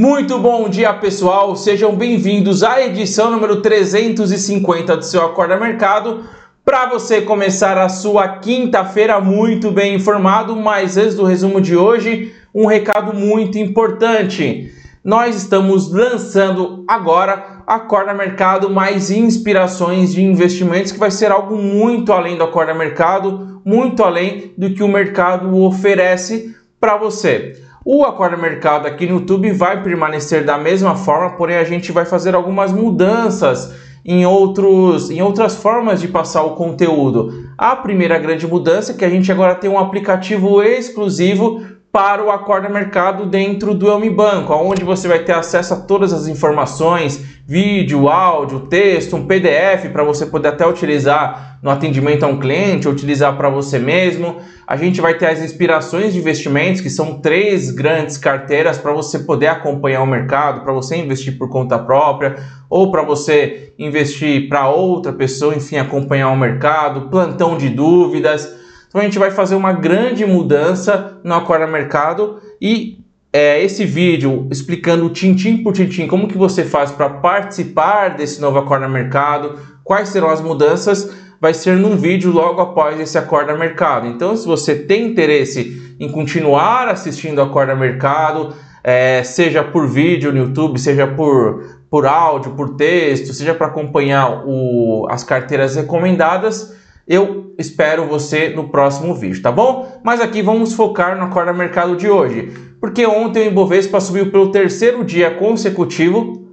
Muito bom dia, pessoal. Sejam bem-vindos à edição número 350 do seu Acorda Mercado. Para você começar a sua quinta-feira muito bem informado, mas antes do resumo de hoje, um recado muito importante. Nós estamos lançando agora Acorda Mercado mais inspirações de investimentos, que vai ser algo muito além do Acorda Mercado, muito além do que o mercado oferece para você. O Acorda Mercado aqui no YouTube vai permanecer da mesma forma, porém a gente vai fazer algumas mudanças em, outros, em outras formas de passar o conteúdo. A primeira grande mudança é que a gente agora tem um aplicativo exclusivo para o Acorda Mercado dentro do Elmi Banco, onde você vai ter acesso a todas as informações, vídeo, áudio, texto, um PDF para você poder até utilizar no atendimento a um cliente, utilizar para você mesmo. A gente vai ter as inspirações de investimentos, que são três grandes carteiras para você poder acompanhar o mercado, para você investir por conta própria ou para você investir para outra pessoa, enfim, acompanhar o mercado, plantão de dúvidas. Então a gente vai fazer uma grande mudança no Acorda Mercado e é, esse vídeo explicando tintim por tintim como que você faz para participar desse novo Acorda Mercado, quais serão as mudanças, vai ser num vídeo logo após esse Acorda Mercado. Então, se você tem interesse em continuar assistindo Acorda Mercado, é, seja por vídeo no YouTube, seja por, por áudio, por texto, seja para acompanhar o, as carteiras recomendadas, eu espero você no próximo vídeo, tá bom? Mas aqui vamos focar no Acorda Mercado de hoje, porque ontem o Ibovespa subiu pelo terceiro dia consecutivo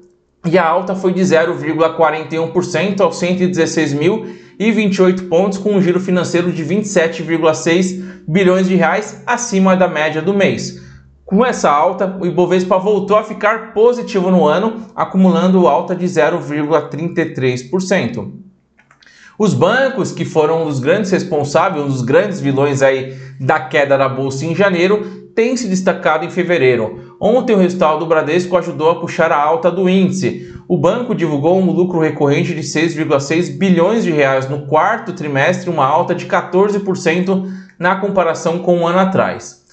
e a alta foi de 0,41% aos 116.028 pontos, com um giro financeiro de 27,6 bilhões de reais acima da média do mês. Com essa alta, o Ibovespa voltou a ficar positivo no ano, acumulando alta de 0,33%. Os bancos, que foram os grandes responsáveis, um dos grandes vilões aí da queda da bolsa em janeiro, têm se destacado em fevereiro. Ontem o resultado do Bradesco ajudou a puxar a alta do índice. O banco divulgou um lucro recorrente de 6,6 bilhões de reais no quarto trimestre, uma alta de 14% na comparação com um ano atrás.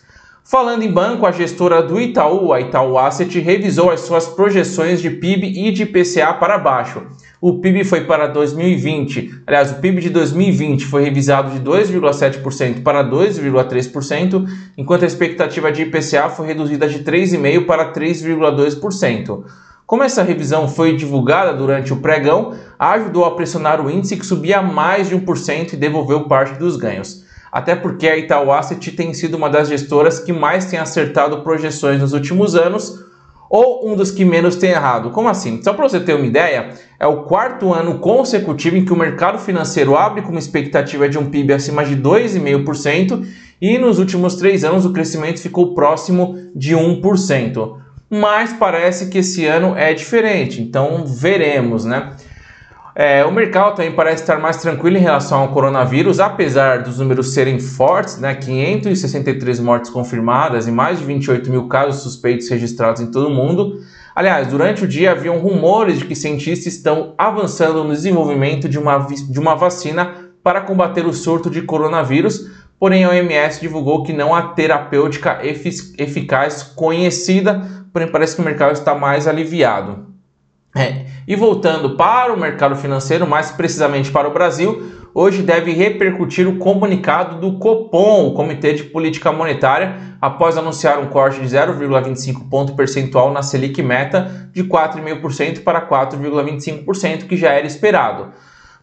Falando em banco, a gestora do Itaú, a Itaú Asset, revisou as suas projeções de PIB e de IPCA para baixo o PIB foi para 2020, aliás, o PIB de 2020 foi revisado de 2,7% para 2,3%, enquanto a expectativa de IPCA foi reduzida de 3,5% para 3,2%. Como essa revisão foi divulgada durante o pregão, ajudou a pressionar o índice que subia mais de 1% e devolveu parte dos ganhos. Até porque a Itaú Asset tem sido uma das gestoras que mais tem acertado projeções nos últimos anos, ou um dos que menos tem errado. Como assim? Só para você ter uma ideia, é o quarto ano consecutivo em que o mercado financeiro abre com uma expectativa de um PIB acima de 2,5% e nos últimos três anos o crescimento ficou próximo de 1%. Mas parece que esse ano é diferente, então veremos, né? É, o mercado também parece estar mais tranquilo em relação ao coronavírus, apesar dos números serem fortes, né? 563 mortes confirmadas e mais de 28 mil casos suspeitos registrados em todo o mundo. Aliás, durante o dia haviam rumores de que cientistas estão avançando no desenvolvimento de uma, de uma vacina para combater o surto de coronavírus, porém a OMS divulgou que não há terapêutica eficaz conhecida, porém parece que o mercado está mais aliviado. É. E voltando para o mercado financeiro, mais precisamente para o Brasil, hoje deve repercutir o comunicado do Copom, o Comitê de Política Monetária, após anunciar um corte de 0,25 ponto percentual na Selic meta de 4,5% para 4,25%, que já era esperado.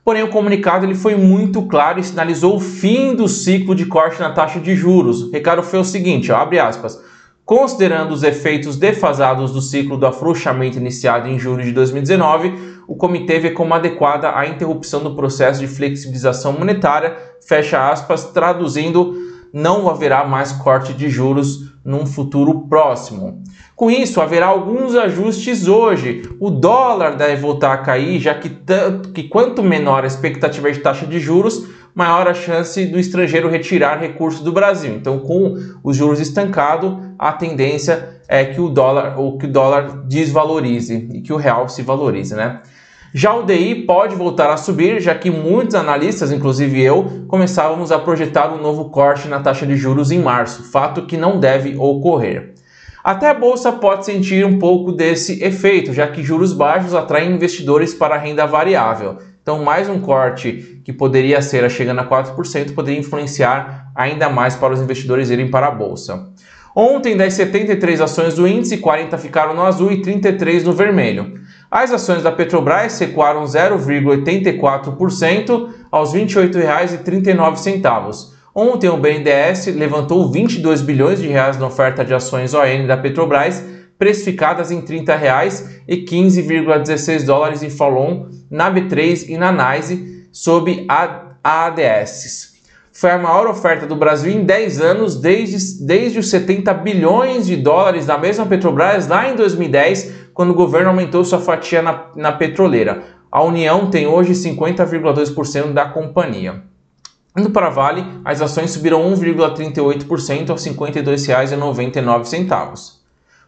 Porém, o comunicado ele foi muito claro e sinalizou o fim do ciclo de corte na taxa de juros. O recado foi o seguinte, ó, abre aspas, Considerando os efeitos defasados do ciclo do afrouxamento iniciado em julho de 2019, o comitê vê como adequada a interrupção do processo de flexibilização monetária, fecha aspas, traduzindo, não haverá mais corte de juros num futuro próximo. Com isso, haverá alguns ajustes hoje. O dólar deve voltar a cair, já que, tanto, que quanto menor a expectativa de taxa de juros, maior a chance do estrangeiro retirar recursos do Brasil. Então, com os juros estancados, a tendência é que o dólar ou que o dólar desvalorize e que o real se valorize, né? Já o DI pode voltar a subir, já que muitos analistas, inclusive eu, começávamos a projetar um novo corte na taxa de juros em março, fato que não deve ocorrer. Até a bolsa pode sentir um pouco desse efeito, já que juros baixos atraem investidores para a renda variável. Então, mais um corte que poderia ser chegando a 4% poderia influenciar ainda mais para os investidores irem para a bolsa. Ontem, das 73 ações do índice, 40 ficaram no azul e 33 no vermelho. As ações da Petrobras recuaram 0,84% aos R$ 28,39. Ontem o BNDES levantou 22 bilhões de reais na oferta de ações ON da Petrobras, precificadas em R$ 30,00 e 15,16 dólares em Falon, na B3 e na NYSE, sob a ADS. Foi a maior oferta do Brasil em 10 anos, desde, desde os 70 bilhões de dólares da mesma Petrobras lá em 2010, quando o governo aumentou sua fatia na, na petroleira. A União tem hoje 50,2% da companhia. Indo para a Vale, as ações subiram 1,38% aos R$ 52,99.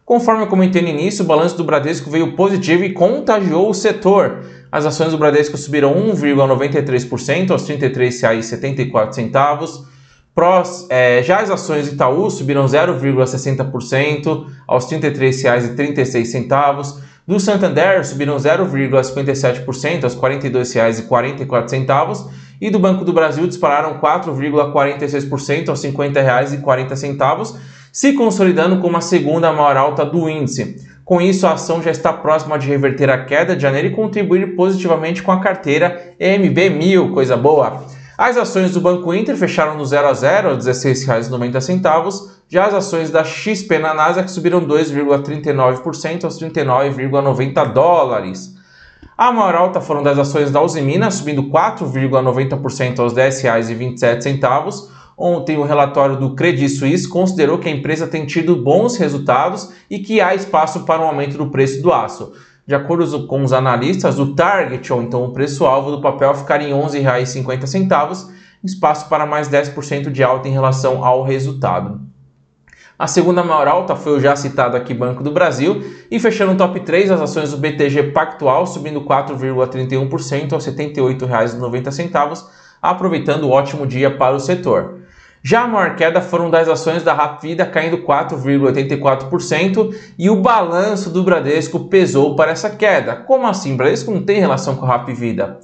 Conforme eu comentei no início, o balanço do Bradesco veio positivo e contagiou o setor. As ações do Bradesco subiram 1,93% aos R$ 33,74. Pros, é, já as ações do Itaú subiram 0,60% aos R$ 33,36. Do Santander subiram 0,57% aos R$ 42,44 e do Banco do Brasil dispararam 4,46% aos R$ 50,40, se consolidando como a segunda maior alta do índice. Com isso, a ação já está próxima de reverter a queda de janeiro e contribuir positivamente com a carteira MB1000, coisa boa. As ações do Banco Inter fecharam no 0 a 0 a R$ 16,90, já as ações da XP na Nasdaq subiram 2,39% aos 39,90 dólares. A maior alta foram das ações da Usimina, subindo 4,90% aos R$ 10,27. Ontem, o relatório do Credit Suisse considerou que a empresa tem tido bons resultados e que há espaço para um aumento do preço do aço. De acordo com os analistas, o target, ou então o preço-alvo do papel, ficaria em R$ 11,50, espaço para mais 10% de alta em relação ao resultado. A segunda maior alta foi o já citado aqui Banco do Brasil e fechando o top 3 as ações do BTG Pactual subindo 4,31% aos R$ 78,90, aproveitando o ótimo dia para o setor. Já a maior queda foram das ações da Rapvida caindo 4,84% e o balanço do Bradesco pesou para essa queda. Como assim? Bradesco não tem relação com a Rapvida.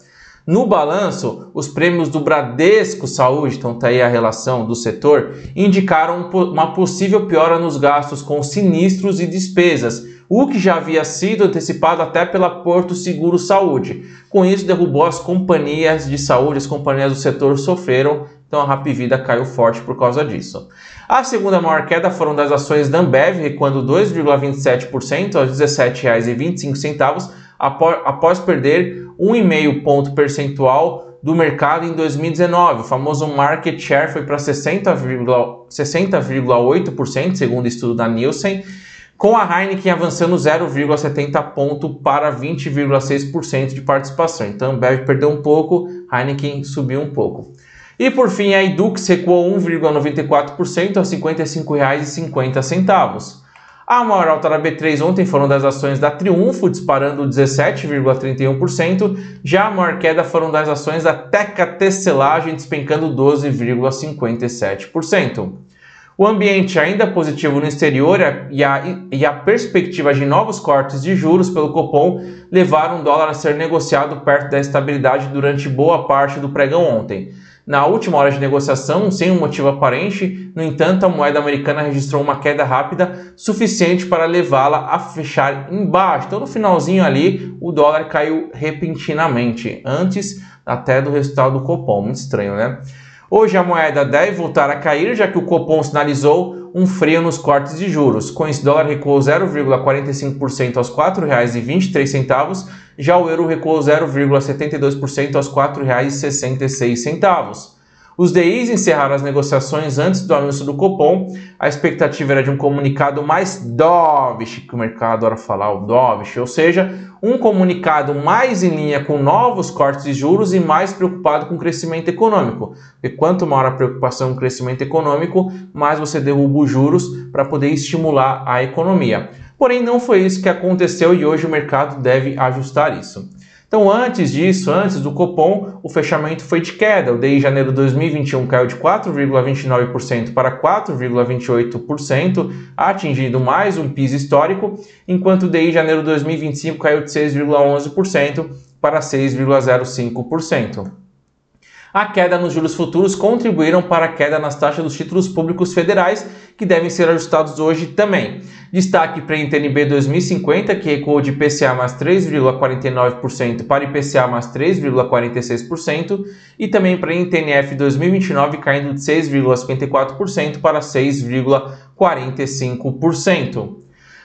No balanço, os prêmios do Bradesco Saúde, então está aí a relação do setor, indicaram uma possível piora nos gastos com sinistros e despesas, o que já havia sido antecipado até pela Porto Seguro Saúde. Com isso, derrubou as companhias de saúde, as companhias do setor sofreram, então a Rapvida caiu forte por causa disso. A segunda maior queda foram das ações da Ambev, recuando 2,27% aos R$ 17,25, após perder 1,5 ponto percentual do mercado em 2019. O famoso market share foi para 60,8%, segundo o estudo da Nielsen, com a Heineken avançando 0,70 ponto para 20,6% de participação. Então, a Ambev perdeu um pouco, Heineken subiu um pouco. E por fim, a Edux recuou 1,94% a R$ 55,50. A maior alta da B3 ontem foram das ações da Triunfo, disparando 17,31%, já a maior queda foram das ações da Teca Tesselagem, despencando 12,57%. O ambiente ainda positivo no exterior e a, e a perspectiva de novos cortes de juros pelo Copom levaram o dólar a ser negociado perto da estabilidade durante boa parte do pregão ontem. Na última hora de negociação, sem um motivo aparente, no entanto, a moeda americana registrou uma queda rápida suficiente para levá-la a fechar embaixo. Então, no finalzinho ali, o dólar caiu repentinamente, antes até do resultado do Copom. Muito estranho, né? Hoje a moeda deve voltar a cair, já que o Copom sinalizou um freio nos cortes de juros. Com o dólar recuou 0,45% aos R$ 4,23 já o euro recuou 0,72% aos R$ 4,66. Os DIs encerraram as negociações antes do anúncio do Copom. A expectativa era de um comunicado mais dovish, que o mercado adora falar, o dovish, ou seja, um comunicado mais em linha com novos cortes de juros e mais preocupado com o crescimento econômico. Porque quanto maior a preocupação com o crescimento econômico, mais você derruba os juros para poder estimular a economia. Porém, não foi isso que aconteceu e hoje o mercado deve ajustar isso. Então, antes disso, antes do Copom, o fechamento foi de queda. O DI janeiro de 2021 caiu de 4,29% para 4,28%, atingindo mais um piso histórico, enquanto o DI janeiro de 2025 caiu de 6,11% para 6,05%. A queda nos juros futuros contribuíram para a queda nas taxas dos títulos públicos federais, que devem ser ajustados hoje também. Destaque para a NTNB 2050, que recuou de IPCA mais 3,49% para IPCA mais 3,46%, e também para a NTNF 2029, caindo de 6,54% para 6,45%.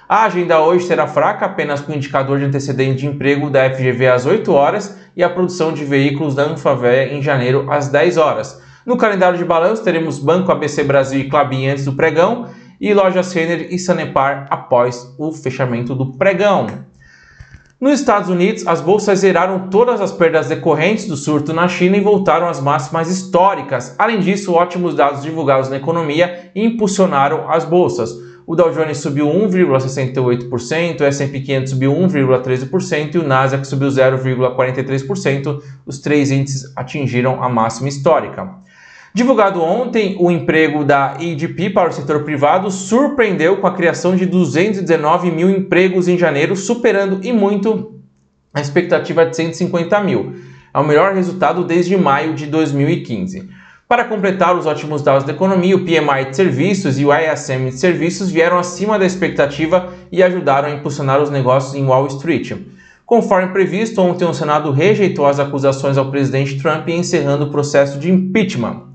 A agenda hoje será fraca, apenas com o indicador de antecedente de emprego da FGV às 8 horas e a produção de veículos da Anfavea em janeiro às 10 horas. No calendário de balanço teremos Banco ABC Brasil e Clabin antes do pregão e Lojas Renner e Sanepar após o fechamento do pregão. Nos Estados Unidos, as bolsas zeraram todas as perdas decorrentes do surto na China e voltaram às máximas históricas. Além disso, ótimos dados divulgados na economia impulsionaram as bolsas o Dow Jones subiu 1,68%, o S&P 500 subiu 1,13% e o Nasdaq subiu 0,43%. Os três índices atingiram a máxima histórica. Divulgado ontem, o emprego da EDP para o setor privado surpreendeu com a criação de 219 mil empregos em janeiro, superando e muito a expectativa de 150 mil. É o melhor resultado desde maio de 2015. Para completar os ótimos dados da economia, o PMI de serviços e o ISM de serviços vieram acima da expectativa e ajudaram a impulsionar os negócios em Wall Street. Conforme previsto, ontem o Senado rejeitou as acusações ao presidente Trump encerrando o processo de impeachment.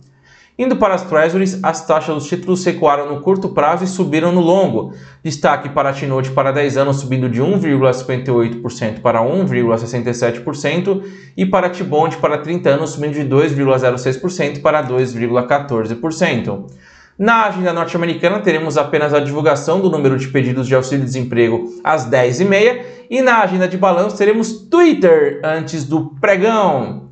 Indo para as Treasuries, as taxas dos títulos recuaram no curto prazo e subiram no longo. Destaque para a T-Note para 10 anos subindo de 1,58% para 1,67% e para a T-Bond para 30 anos subindo de 2,06% para 2,14%. Na agenda norte-americana, teremos apenas a divulgação do número de pedidos de auxílio-desemprego às 10h30 e na agenda de balanço teremos Twitter antes do pregão.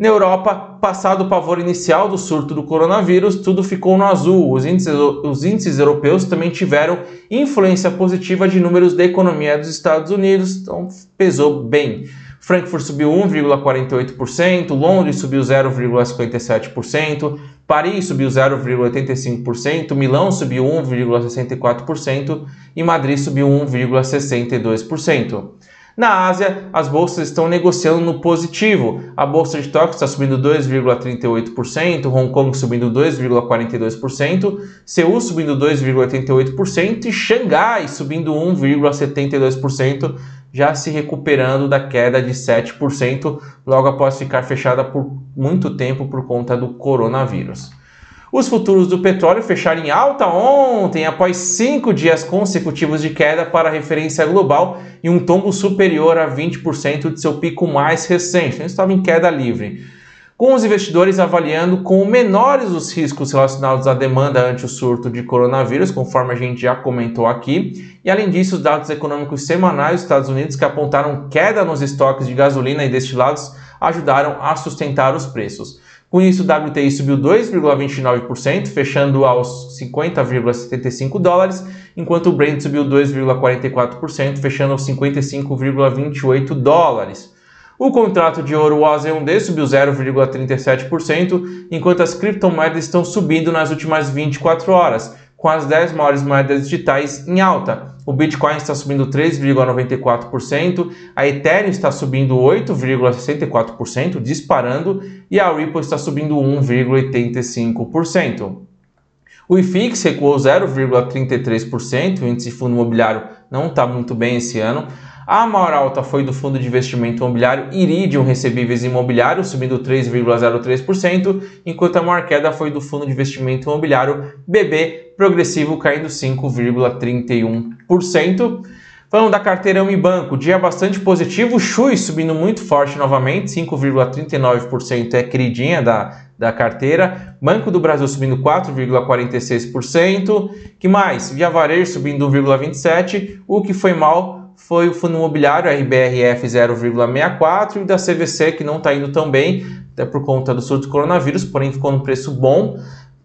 Na Europa, passado o pavor inicial do surto do coronavírus, tudo ficou no azul. Os índices, os índices europeus também tiveram influência positiva de números da economia dos Estados Unidos, então pesou bem. Frankfurt subiu 1,48%, Londres subiu 0,57%, Paris subiu 0,85%, Milão subiu 1,64% e Madrid subiu 1,62%. Na Ásia, as bolsas estão negociando no positivo. A bolsa de Tóquio está subindo 2,38%, Hong Kong subindo 2,42%, Seul subindo 2,88% e Xangai subindo 1,72%, já se recuperando da queda de 7% logo após ficar fechada por muito tempo por conta do coronavírus. Os futuros do petróleo fecharam em alta ontem, após cinco dias consecutivos de queda para a referência global e um tombo superior a 20% de seu pico mais recente. Então, estava em queda livre. Com os investidores avaliando com menores os riscos relacionados à demanda ante o surto de coronavírus, conforme a gente já comentou aqui. E além disso, os dados econômicos semanais dos Estados Unidos, que apontaram queda nos estoques de gasolina e destilados, ajudaram a sustentar os preços. Com isso, o WTI subiu 2,29%, fechando aos 50,75 dólares, enquanto o Brent subiu 2,44%, fechando aos 55,28 dólares. O contrato de ouro OZ1D subiu 0,37%, enquanto as criptomoedas estão subindo nas últimas 24 horas, com as 10 maiores moedas digitais em alta. O Bitcoin está subindo 3,94%, a Ethereum está subindo 8,64%, disparando, e a Ripple está subindo 1,85%. O IFIX recuou 0,33%, o índice de fundo imobiliário não está muito bem esse ano. A maior alta foi do fundo de investimento imobiliário Iridium Recebíveis Imobiliários, subindo 3,03%, enquanto a maior queda foi do fundo de investimento imobiliário BB Progressivo, caindo 5,31%. Falando da carteira Unibanco, dia bastante positivo, Chui subindo muito forte novamente, 5,39% é queridinha da, da carteira. Banco do Brasil subindo 4,46%. Que mais? Via Varejo subindo 1,27%. O que foi mal foi o fundo imobiliário RBRF 0,64 e da CVC que não está indo tão bem, até por conta do surto do coronavírus, porém ficou no preço bom,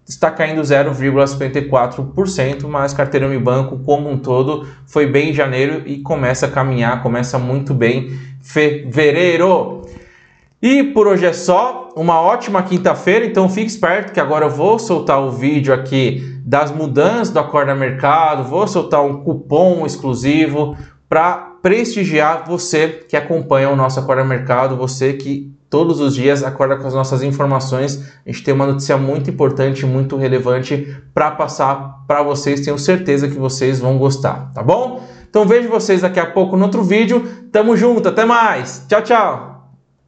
está caindo 0,54%, mas carteira banco como um todo foi bem em janeiro e começa a caminhar, começa muito bem, fevereiro. E por hoje é só, uma ótima quinta-feira, então fique esperto que agora eu vou soltar o vídeo aqui das mudanças do Acorda Mercado, vou soltar um cupom exclusivo para prestigiar você que acompanha o nosso Acorda Mercado, você que todos os dias acorda com as nossas informações. A gente tem uma notícia muito importante, muito relevante para passar para vocês. Tenho certeza que vocês vão gostar, tá bom? Então vejo vocês daqui a pouco no outro vídeo. Tamo junto, até mais. Tchau, tchau.